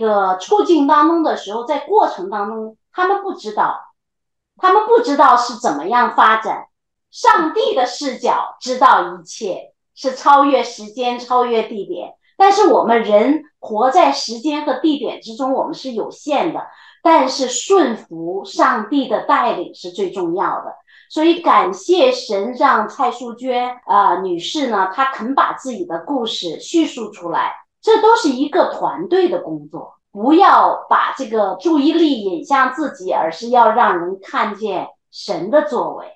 当事人在那个处境当中的时候，在过程当中，他们不知道，他们不知道是怎么样发展。上帝的视角知道一切，是超越时间、超越地点。但是我们人活在时间和地点之中，我们是有限的。但是顺服上帝的带领是最重要的。所以感谢神，让蔡淑娟啊女士呢，她肯把自己的故事叙述出来。这都是一个团队的工作，不要把这个注意力引向自己，而是要让人看见神的作为。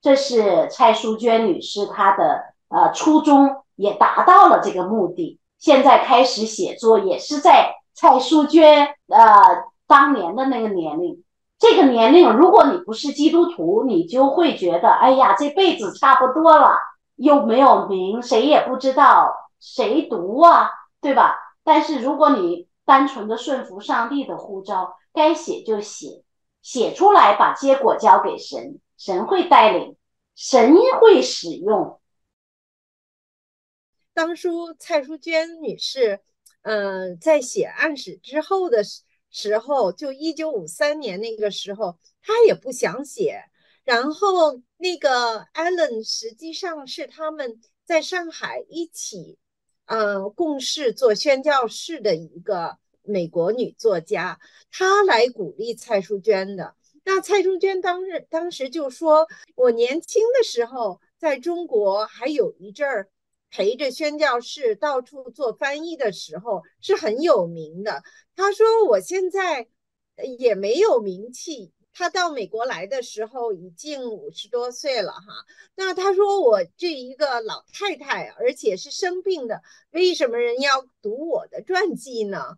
这是蔡淑娟女士她的呃初衷，也达到了这个目的。现在开始写作，也是在蔡淑娟呃当年的那个年龄。这个年龄，如果你不是基督徒，你就会觉得，哎呀，这辈子差不多了，又没有名，谁也不知道，谁读啊，对吧？但是如果你单纯的顺服上帝的呼召，该写就写，写出来，把结果交给神。神会带领，神会使用。当初蔡淑娟女士，嗯，在写案史之后的时时候，就一九五三年那个时候，她也不想写。然后那个 Allen 实际上是他们在上海一起，嗯，共事做宣教士的一个美国女作家，她来鼓励蔡淑娟的。那蔡淑娟当日当时就说：“我年轻的时候在中国还有一阵儿陪着宣教士到处做翻译的时候是很有名的。”他说：“我现在也没有名气。”他到美国来的时候已经五十多岁了哈。那他说：“我这一个老太太，而且是生病的，为什么人要读我的传记呢？”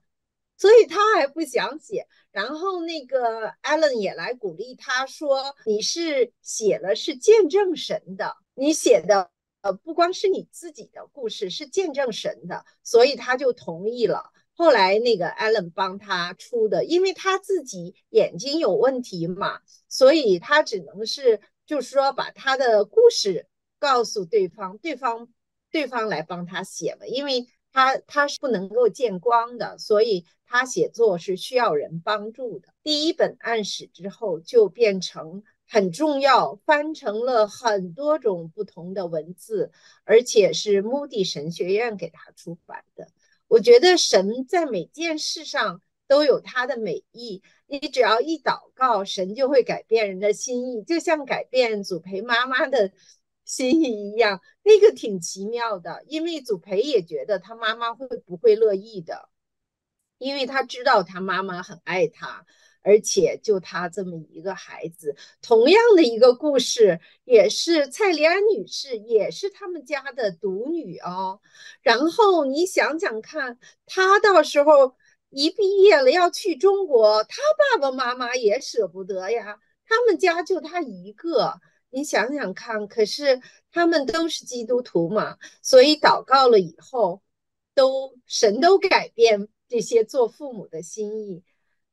所以他还不想写。然后那个 Allen 也来鼓励他说：“你是写了是见证神的，你写的呃不光是你自己的故事，是见证神的。”所以他就同意了。后来那个 Allen 帮他出的，因为他自己眼睛有问题嘛，所以他只能是就是说把他的故事告诉对方，对方对方来帮他写了，因为他他是不能够见光的，所以。他写作是需要人帮助的。第一本暗史之后就变成很重要，翻成了很多种不同的文字，而且是穆迪神学院给他出版的。我觉得神在每件事上都有他的美意，你只要一祷告，神就会改变人的心意，就像改变祖培妈妈的 心意一样，那个挺奇妙的。因为祖培也觉得他妈妈会不会乐意的。因为他知道他妈妈很爱他，而且就他这么一个孩子，同样的一个故事，也是蔡丽安女士，也是他们家的独女哦。然后你想想看，她到时候一毕业了要去中国，她爸爸妈妈也舍不得呀。他们家就她一个，你想想看。可是他们都是基督徒嘛，所以祷告了以后，都神都改变。这些做父母的心意，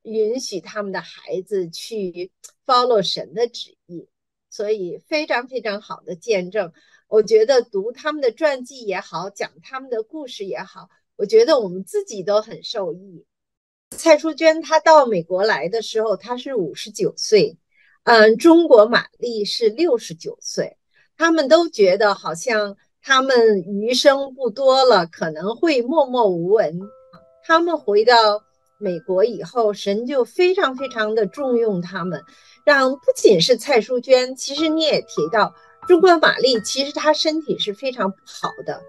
允许他们的孩子去 follow 神的旨意，所以非常非常好的见证。我觉得读他们的传记也好，讲他们的故事也好，我觉得我们自己都很受益。蔡淑娟她到美国来的时候，她是五十九岁，嗯，中国玛丽是六十九岁，他们都觉得好像他们余生不多了，可能会默默无闻。他们回到美国以后，神就非常非常的重用他们，让不仅是蔡淑娟，其实你也提到中国玛丽，其实她身体是非常不好的，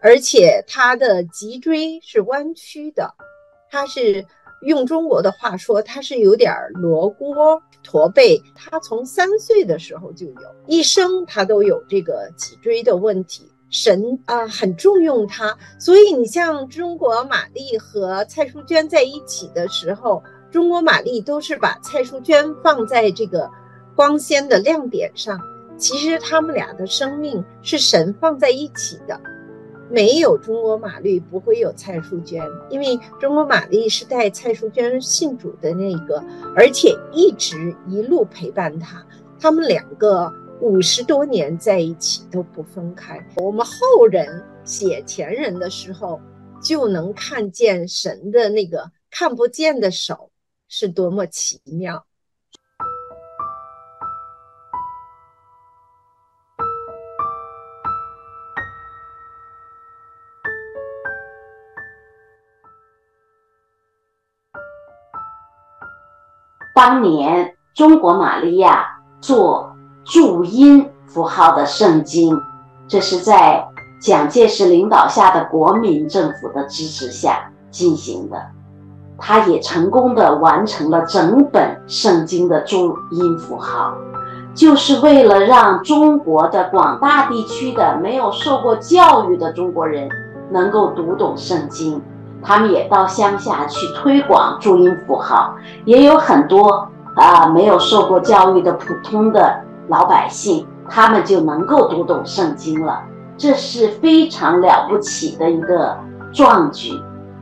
而且她的脊椎是弯曲的，她是用中国的话说，她是有点罗锅驼背。她从三岁的时候就有，一生她都有这个脊椎的问题。神啊，很重用他，所以你像中国玛丽和蔡淑娟在一起的时候，中国玛丽都是把蔡淑娟放在这个光鲜的亮点上。其实他们俩的生命是神放在一起的，没有中国玛丽不会有蔡淑娟，因为中国玛丽是带蔡淑娟信主的那个，而且一直一路陪伴她，他们两个。五十多年在一起都不分开。我们后人写前人的时候，就能看见神的那个看不见的手是多么奇妙。当年中国玛利亚做注音符号的圣经，这是在蒋介石领导下的国民政府的支持下进行的。他也成功的完成了整本圣经的注音符号，就是为了让中国的广大地区的没有受过教育的中国人能够读懂圣经。他们也到乡下去推广注音符号，也有很多啊没有受过教育的普通的老百姓，他们就能够读懂圣经了。这是非常了不起的一个壮举，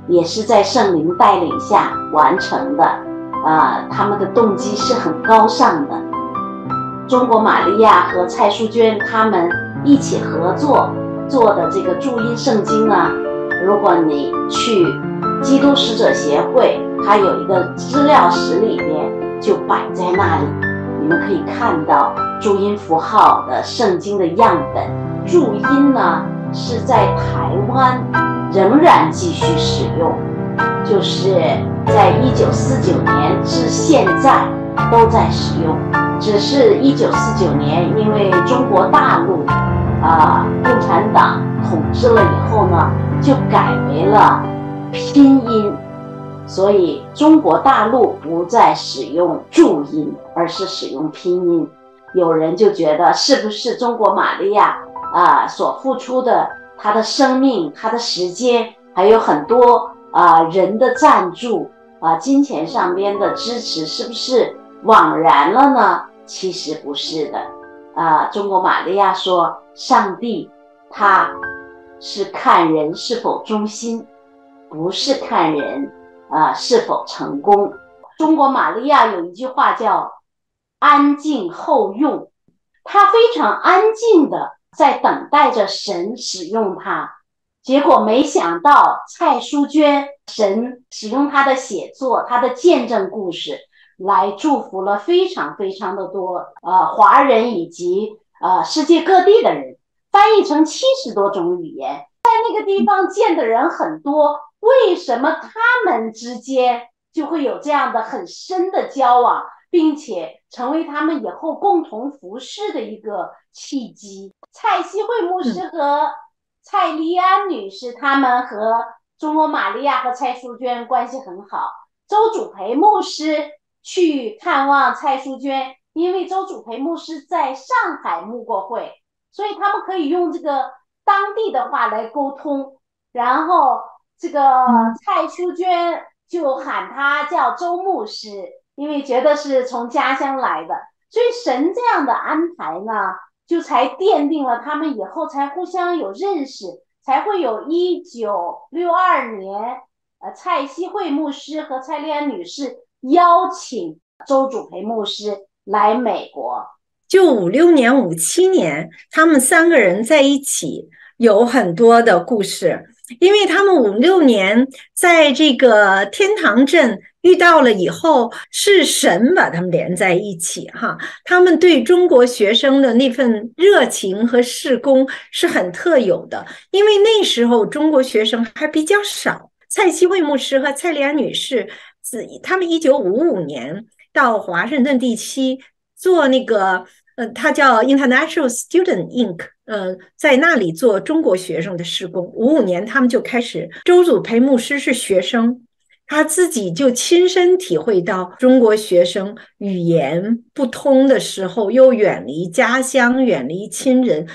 也是在圣灵带领下完成的。啊，他们的动机是很高尚的。中国玛利亚和蔡淑娟他们一起合作做的这个注音圣经呢。如果你去基督使者协会，它有一个资料室里边就摆在那里，你们可以看到注音符号的圣经的样本。注音呢是在台湾仍然继续使用，就是在一九四九年至现在都在使用，只是一九四九年因为中国大陆啊共产党统治了以后呢。就改为了拼音，所以中国大陆不再使用注音，而是使用拼音。有人就觉得，是不是中国玛利亚啊所付出的她的生命、她的时间，还有很多啊人的赞助啊金钱上边的支持，是不是枉然了呢？其实不是的，啊，中国玛利亚说，上帝他。是看人是否忠心，不是看人啊是否成功。中国玛利亚有一句话叫“安静后用”，她非常安静的在等待着神使用她。结果没想到蔡淑娟，神使用她的写作、她的见证故事，来祝福了非常非常的多呃华人以及呃世界各地的人。翻译成七十多种语言，在那个地方见的人很多。为什么他们之间就会有这样的很深的交往，并且成为他们以后共同服侍的一个契机？蔡希慧牧师和蔡丽安女士，他们和中国玛利亚和蔡淑娟关系很好。周主培牧师去看望蔡淑娟，因为周主培牧师在上海牧过会。所以他们可以用这个当地的话来沟通，然后这个蔡淑娟就喊他叫周牧师，因为觉得是从家乡来的。所以神这样的安排呢，就才奠定了他们以后才互相有认识，才会有一九六二年，呃，蔡希慧牧师和蔡丽安女士邀请周主培牧师来美国。就五六年、五七年，他们三个人在一起有很多的故事，因为他们五六年在这个天堂镇遇到了以后，是神把他们连在一起哈。他们对中国学生的那份热情和事工是很特有的，因为那时候中国学生还比较少。蔡希慧牧师和蔡丽安女士，自他们一九五五年到华盛顿地区做那个。呃，他叫 International Student Inc，呃，在那里做中国学生的施工。五五年，他们就开始。周祖培牧师是学生，他自己就亲身体会到中国学生语言不通的时候，又远离家乡，远离亲人。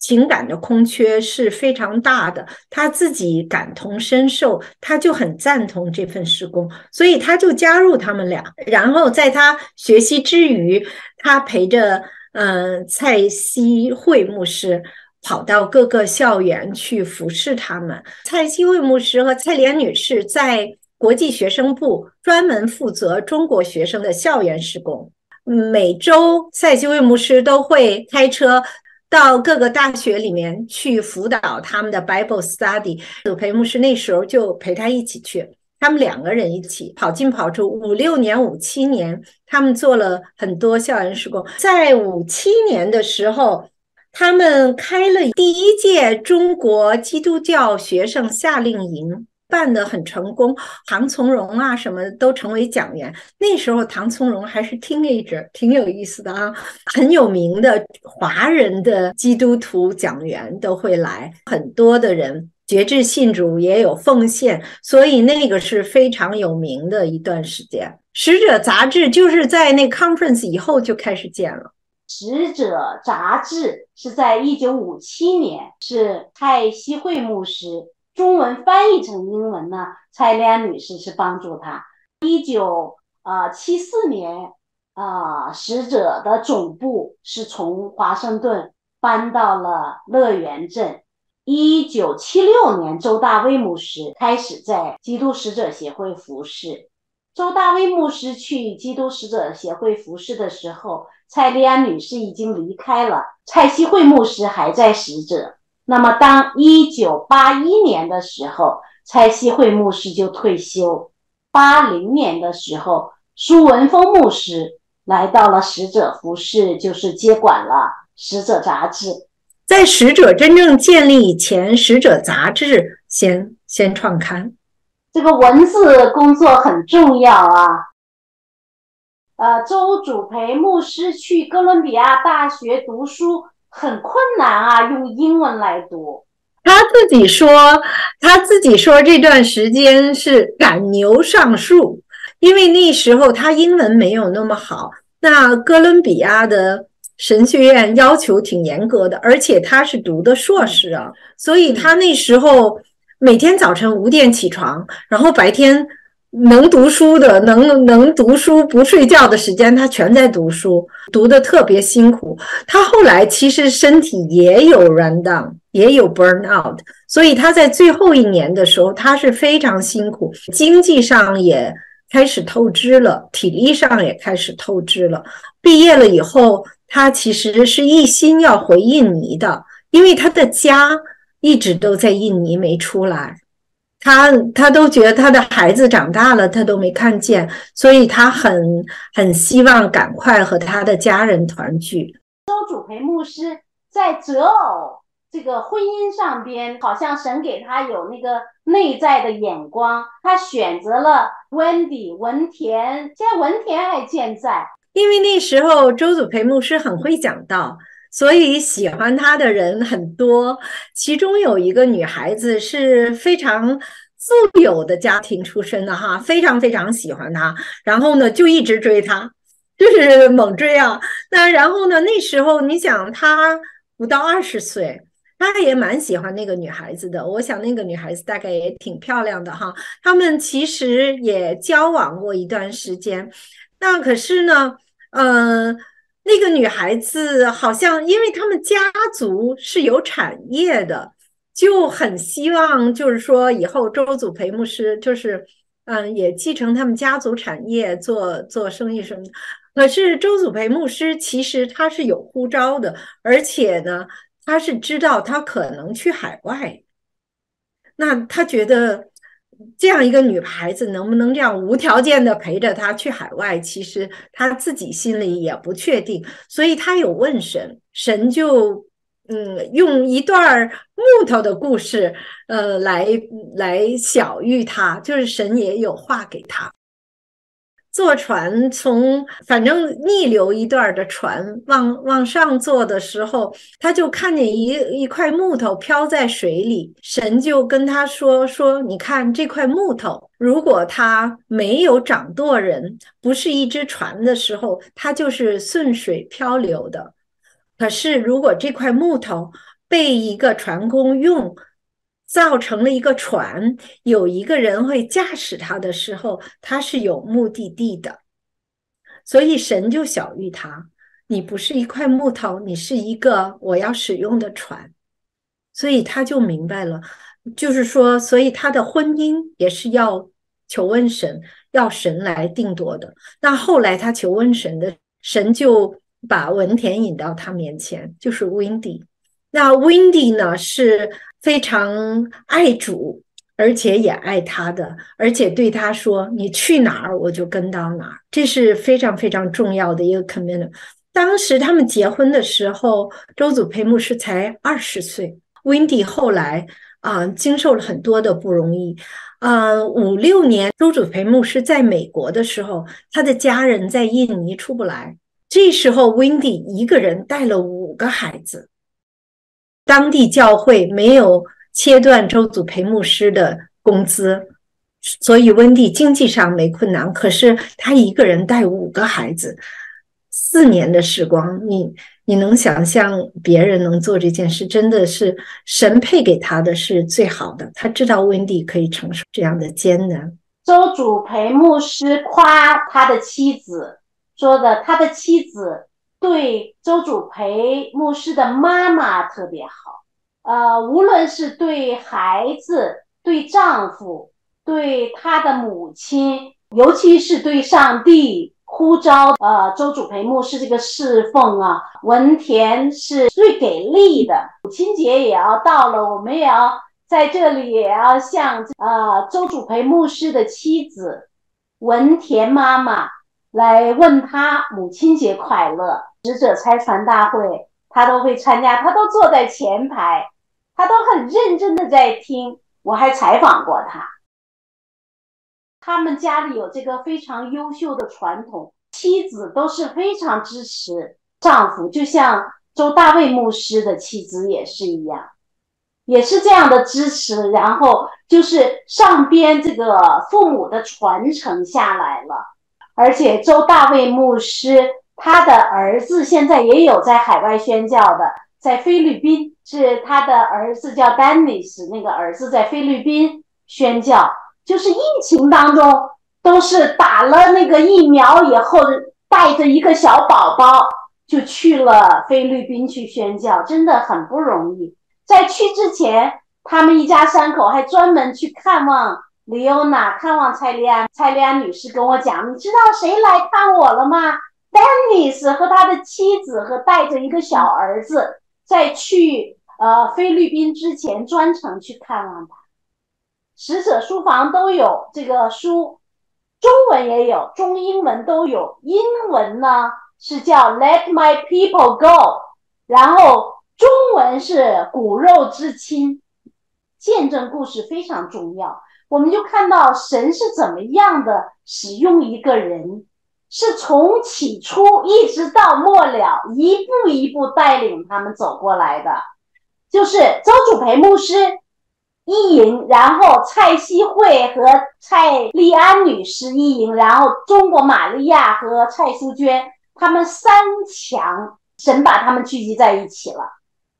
情感的空缺是非常大的，他自己感同身受，他就很赞同这份施工，所以他就加入他们俩。然后在他学习之余，他陪着嗯蔡希慧牧师跑到各个校园去服侍他们。蔡希慧牧师和蔡莲女士在国际学生部专门负责中国学生的校园施工。每周蔡希慧牧师都会开车。到各个大学里面去辅导他们的 Bible Study。鲁培牧师那时候就陪他一起去，他们两个人一起跑进跑出，五六年、五七年，他们做了很多校园施工。在五七年的时候，他们开了第一届中国基督教学生夏令营。办得很成功，唐从容啊，什么都成为讲员。那时候唐从容还是 teenager，挺有意思的啊，很有名的华人的基督徒讲员都会来，很多的人觉志信主，也有奉献，所以那个是非常有名的一段时间。使者杂志就是在那 conference 以后就开始建了。使者杂志是在一九五七年，是蔡希慧牧师。中文翻译成英文呢？蔡丽安女士是帮助他。一九啊七四年啊，使者的总部是从华盛顿搬到了乐园镇。一九七六年，周大威牧师开始在基督使者协会服侍。周大威牧师去基督使者协会服侍的时候，蔡丽安女士已经离开了，蔡希慧牧师还在使者。那么，当一九八一年的时候，蔡希慧牧师就退休。八零年的时候，苏文峰牧师来到了使者服饰，就是接管了使者杂志。在使者真正建立以前，使者杂志先先创刊。这个文字工作很重要啊。呃，周主培牧师去哥伦比亚大学读书。很困难啊，用英文来读。他自己说，他自己说这段时间是赶牛上树，因为那时候他英文没有那么好。那哥伦比亚的神学院要求挺严格的，而且他是读的硕士啊，所以他那时候每天早晨五点起床，然后白天。能读书的，能能读书不睡觉的时间，他全在读书，读的特别辛苦。他后来其实身体也有 run down，也有 burn out，所以他在最后一年的时候，他是非常辛苦，经济上也开始透支了，体力上也开始透支了。毕业了以后，他其实是一心要回印尼的，因为他的家一直都在印尼没出来。他他都觉得他的孩子长大了，他都没看见，所以他很很希望赶快和他的家人团聚。周主培牧师在择偶这个婚姻上边，好像神给他有那个内在的眼光，他选择了 Wendy 文田，现在文田还健在。因为那时候周祖培牧师很会讲道。所以喜欢他的人很多，其中有一个女孩子是非常富有的家庭出身的哈，非常非常喜欢他，然后呢就一直追他，就是猛追啊。那然后呢，那时候你想他不到二十岁，他也蛮喜欢那个女孩子的。我想那个女孩子大概也挺漂亮的哈。他们其实也交往过一段时间，那可是呢，嗯。那个女孩子好像，因为他们家族是有产业的，就很希望，就是说以后周祖培牧师就是，嗯，也继承他们家族产业，做做生意什么。可是周祖培牧师其实他是有呼召的，而且呢，他是知道他可能去海外，那他觉得。这样一个女孩子能不能这样无条件的陪着他去海外？其实他自己心里也不确定，所以他有问神，神就嗯用一段木头的故事，呃来来小喻他，就是神也有话给他。坐船从反正逆流一段的船往往上坐的时候，他就看见一一块木头飘在水里。神就跟他说：“说你看这块木头，如果它没有掌舵人，不是一只船的时候，它就是顺水漂流的。可是如果这块木头被一个船工用，造成了一个船，有一个人会驾驶它的时候，它是有目的地的。所以神就小喻他，你不是一块木头，你是一个我要使用的船。所以他就明白了，就是说，所以他的婚姻也是要求问神，要神来定夺的。那后来他求问神的神就把文田引到他面前，就是 Wendy。那 Wendy 呢是非常爱主，而且也爱他的，而且对他说：“你去哪儿，我就跟到哪儿。”这是非常非常重要的一个 commitment。当时他们结婚的时候，周祖培牧师才二十岁。Wendy 后来啊，经受了很多的不容易。嗯，五六年，周祖培牧师在美国的时候，他的家人在印尼出不来。这时候，Wendy 一个人带了五个孩子。当地教会没有切断周祖培牧师的工资，所以温蒂经济上没困难。可是他一个人带五个孩子，四年的时光，你你能想象别人能做这件事？真的是神配给他的是最好的。他知道温蒂可以承受这样的艰难。周祖培牧师夸他的妻子，说的他的妻子。对周主培牧师的妈妈特别好，呃，无论是对孩子、对丈夫、对他的母亲，尤其是对上帝呼召，呃，周主培牧师这个侍奉啊，文田是最给力的。母亲节也要到了，我们也要在这里也要向呃周主培牧师的妻子文田妈妈来问他母亲节快乐。使者拆船大会，他都会参加，他都坐在前排，他都很认真的在听。我还采访过他。他们家里有这个非常优秀的传统，妻子都是非常支持丈夫，就像周大卫牧师的妻子也是一样，也是这样的支持。然后就是上边这个父母的传承下来了，而且周大卫牧师。他的儿子现在也有在海外宣教的，在菲律宾是他的儿子叫丹尼斯，那个儿子在菲律宾宣教，就是疫情当中都是打了那个疫苗以后，带着一个小宝宝就去了菲律宾去宣教，真的很不容易。在去之前，他们一家三口还专门去看望李欧娜，看望蔡丽安。蔡丽安女士跟我讲：“你知道谁来看我了吗？”丹尼斯和他的妻子和带着一个小儿子，在去呃菲律宾之前专程去看望他。使者书房都有这个书，中文也有，中英文都有。英文呢是叫 Let My People Go，然后中文是骨肉之亲。见证故事非常重要，我们就看到神是怎么样的使用一个人。是从起初一直到末了，一步一步带领他们走过来的，就是周主培牧师一营，然后蔡希慧和蔡丽安女士一营，然后中国玛利亚和蔡淑娟，他们三强，神把他们聚集在一起了，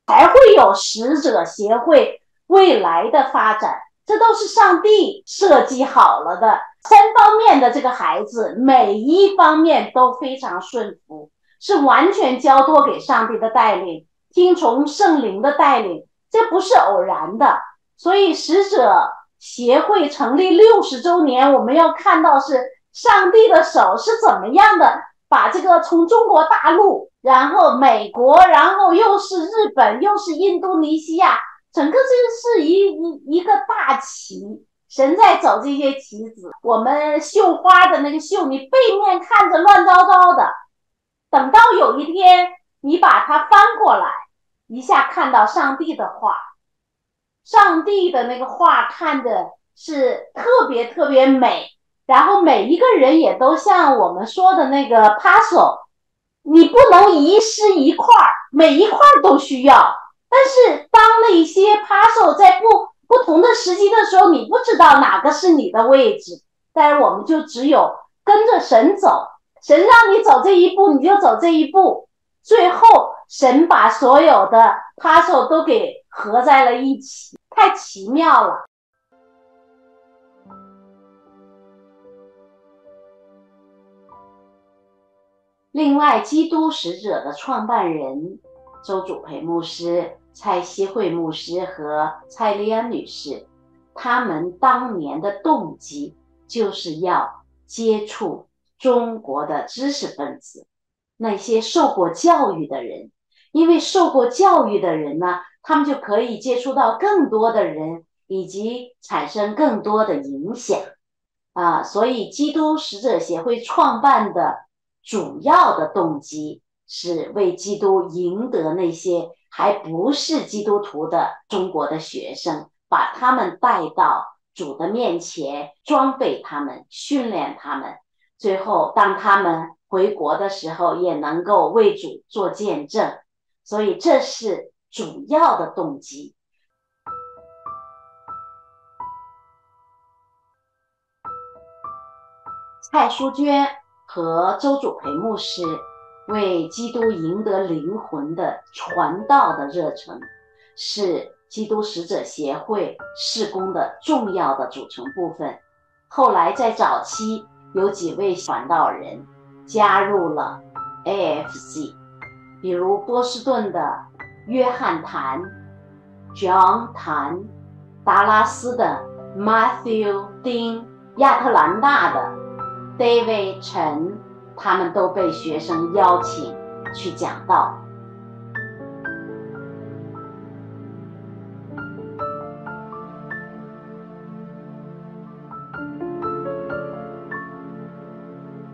才会有使者协会未来的发展，这都是上帝设计好了的。三方面的这个孩子，每一方面都非常顺服，是完全交托给上帝的带领，听从圣灵的带领，这不是偶然的。所以使者协会成立六十周年，我们要看到是上帝的手是怎么样的，把这个从中国大陆，然后美国，然后又是日本，又是印度尼西亚，整个这是一一一个大旗。神在走这些棋子，我们绣花的那个绣，你背面看着乱糟糟的，等到有一天你把它翻过来，一下看到上帝的画，上帝的那个画看着是特别特别美，然后每一个人也都像我们说的那个 puzzle，你不能遗失一块儿，每一块儿都需要，但是当那些 puzzle 在不。不同的时机的时候，你不知道哪个是你的位置，但是我们就只有跟着神走，神让你走这一步，你就走这一步，最后神把所有的 puzzle 都给合在了一起，太奇妙了。另外，基督使者的创办人周主培牧师。蔡希慧牧师和蔡丽安女士，他们当年的动机就是要接触中国的知识分子，那些受过教育的人，因为受过教育的人呢，他们就可以接触到更多的人，以及产生更多的影响啊。所以，基督使者协会创办的主要的动机是为基督赢得那些还不是基督徒的中国的学生，把他们带到。主的面前装备他们，训练他们，最后当他们回国的时候，也能够为主做见证。所以这是主要的动机。蔡淑娟和周祖培牧师为基督赢得灵魂的传道的热忱是。基督使者协会事工的重要的组成部分。后来在早期，有几位传道人加入了 AFC，比如波士顿的约翰谭 （John 谭）、达拉斯的 Matthew 丁、亚特兰大的 David 陈，他们都被学生邀请去讲道。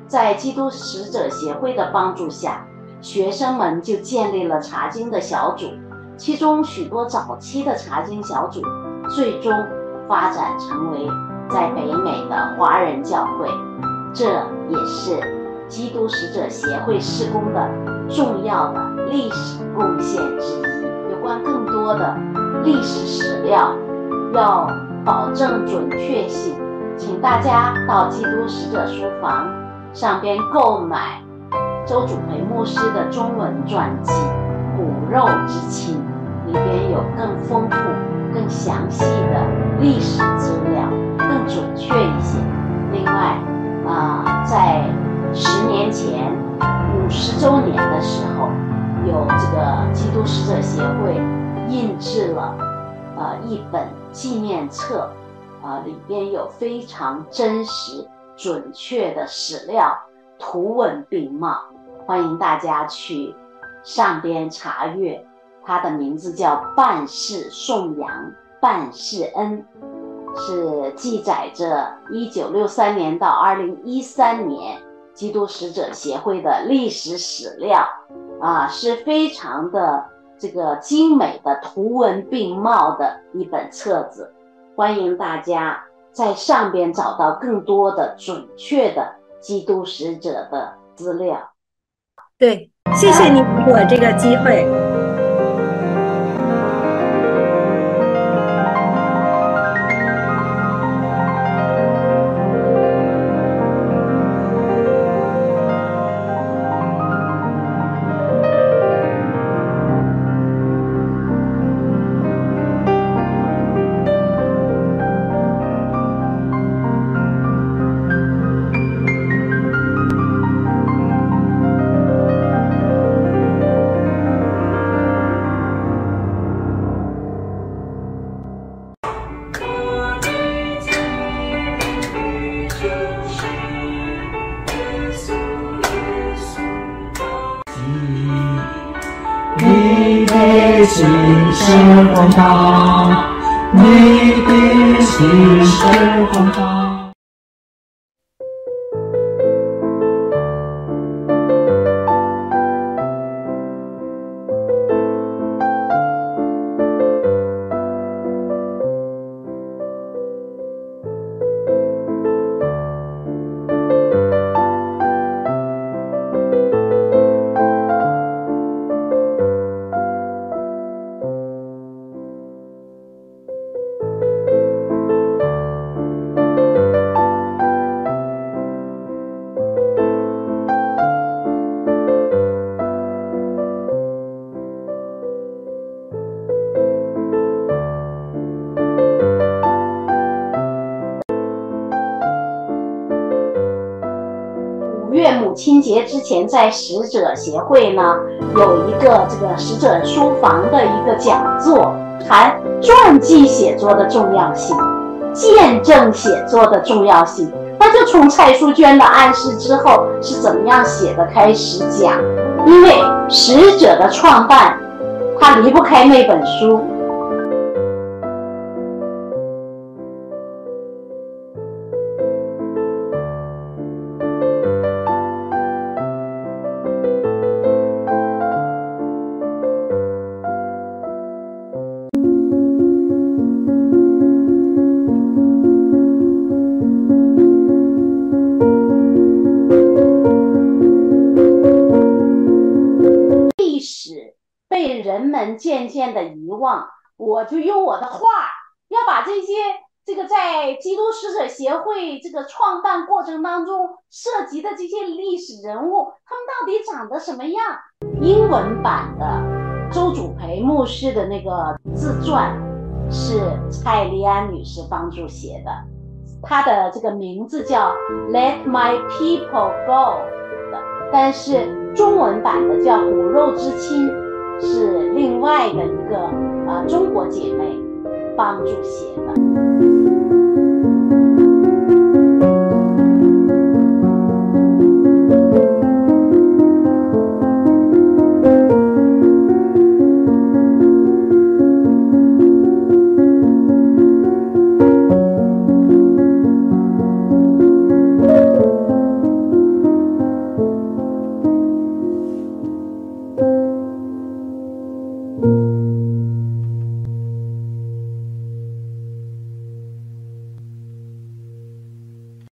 在基督使者协会的帮助下，学生们就建立了查经的小组，其中许多早期的查经小组，最终发展成为在北美的华人教会。这也是基督使者协会施工的重要的历史贡献之一。有关更多的历史史料，要保证准确性，请大家到基督使者书房。上边购买周主培牧师的中文传记《骨肉之亲》，里边有更丰富、更详细的历史资料，更准确一些。另外，啊，在十年前五十周年的时候，有这个基督使者协会印制了呃一本纪念册，啊，里边有非常真实。准确的史料，图文并茂，欢迎大家去上边查阅。它的名字叫《半世颂扬半世恩》，是记载着一九六三年到二零一三年基督使者协会的历史史料，啊，是非常的这个精美的图文并茂的一本册子，欢迎大家。在上边找到更多的准确的基督使者的资料。对，谢谢你给我这个机会。清节之前，在使者协会呢有一个这个使者书房的一个讲座，谈传记写作的重要性，见证写作的重要性。那就从蔡淑娟的暗示之后是怎么样写的开始讲，因为使者的创办，他离不开那本书。渐的遗忘，我就用我的话，要把这些这个在基督使者协会这个创办过程当中涉及的这些历史人物，他们到底长得什么样？英文版的周祖培牧师的那个自传是蔡丽安女士帮助写的，她的这个名字叫 Let My People Go，但是中文版的叫骨肉之亲。是另外的一个呃中国姐妹帮助写的。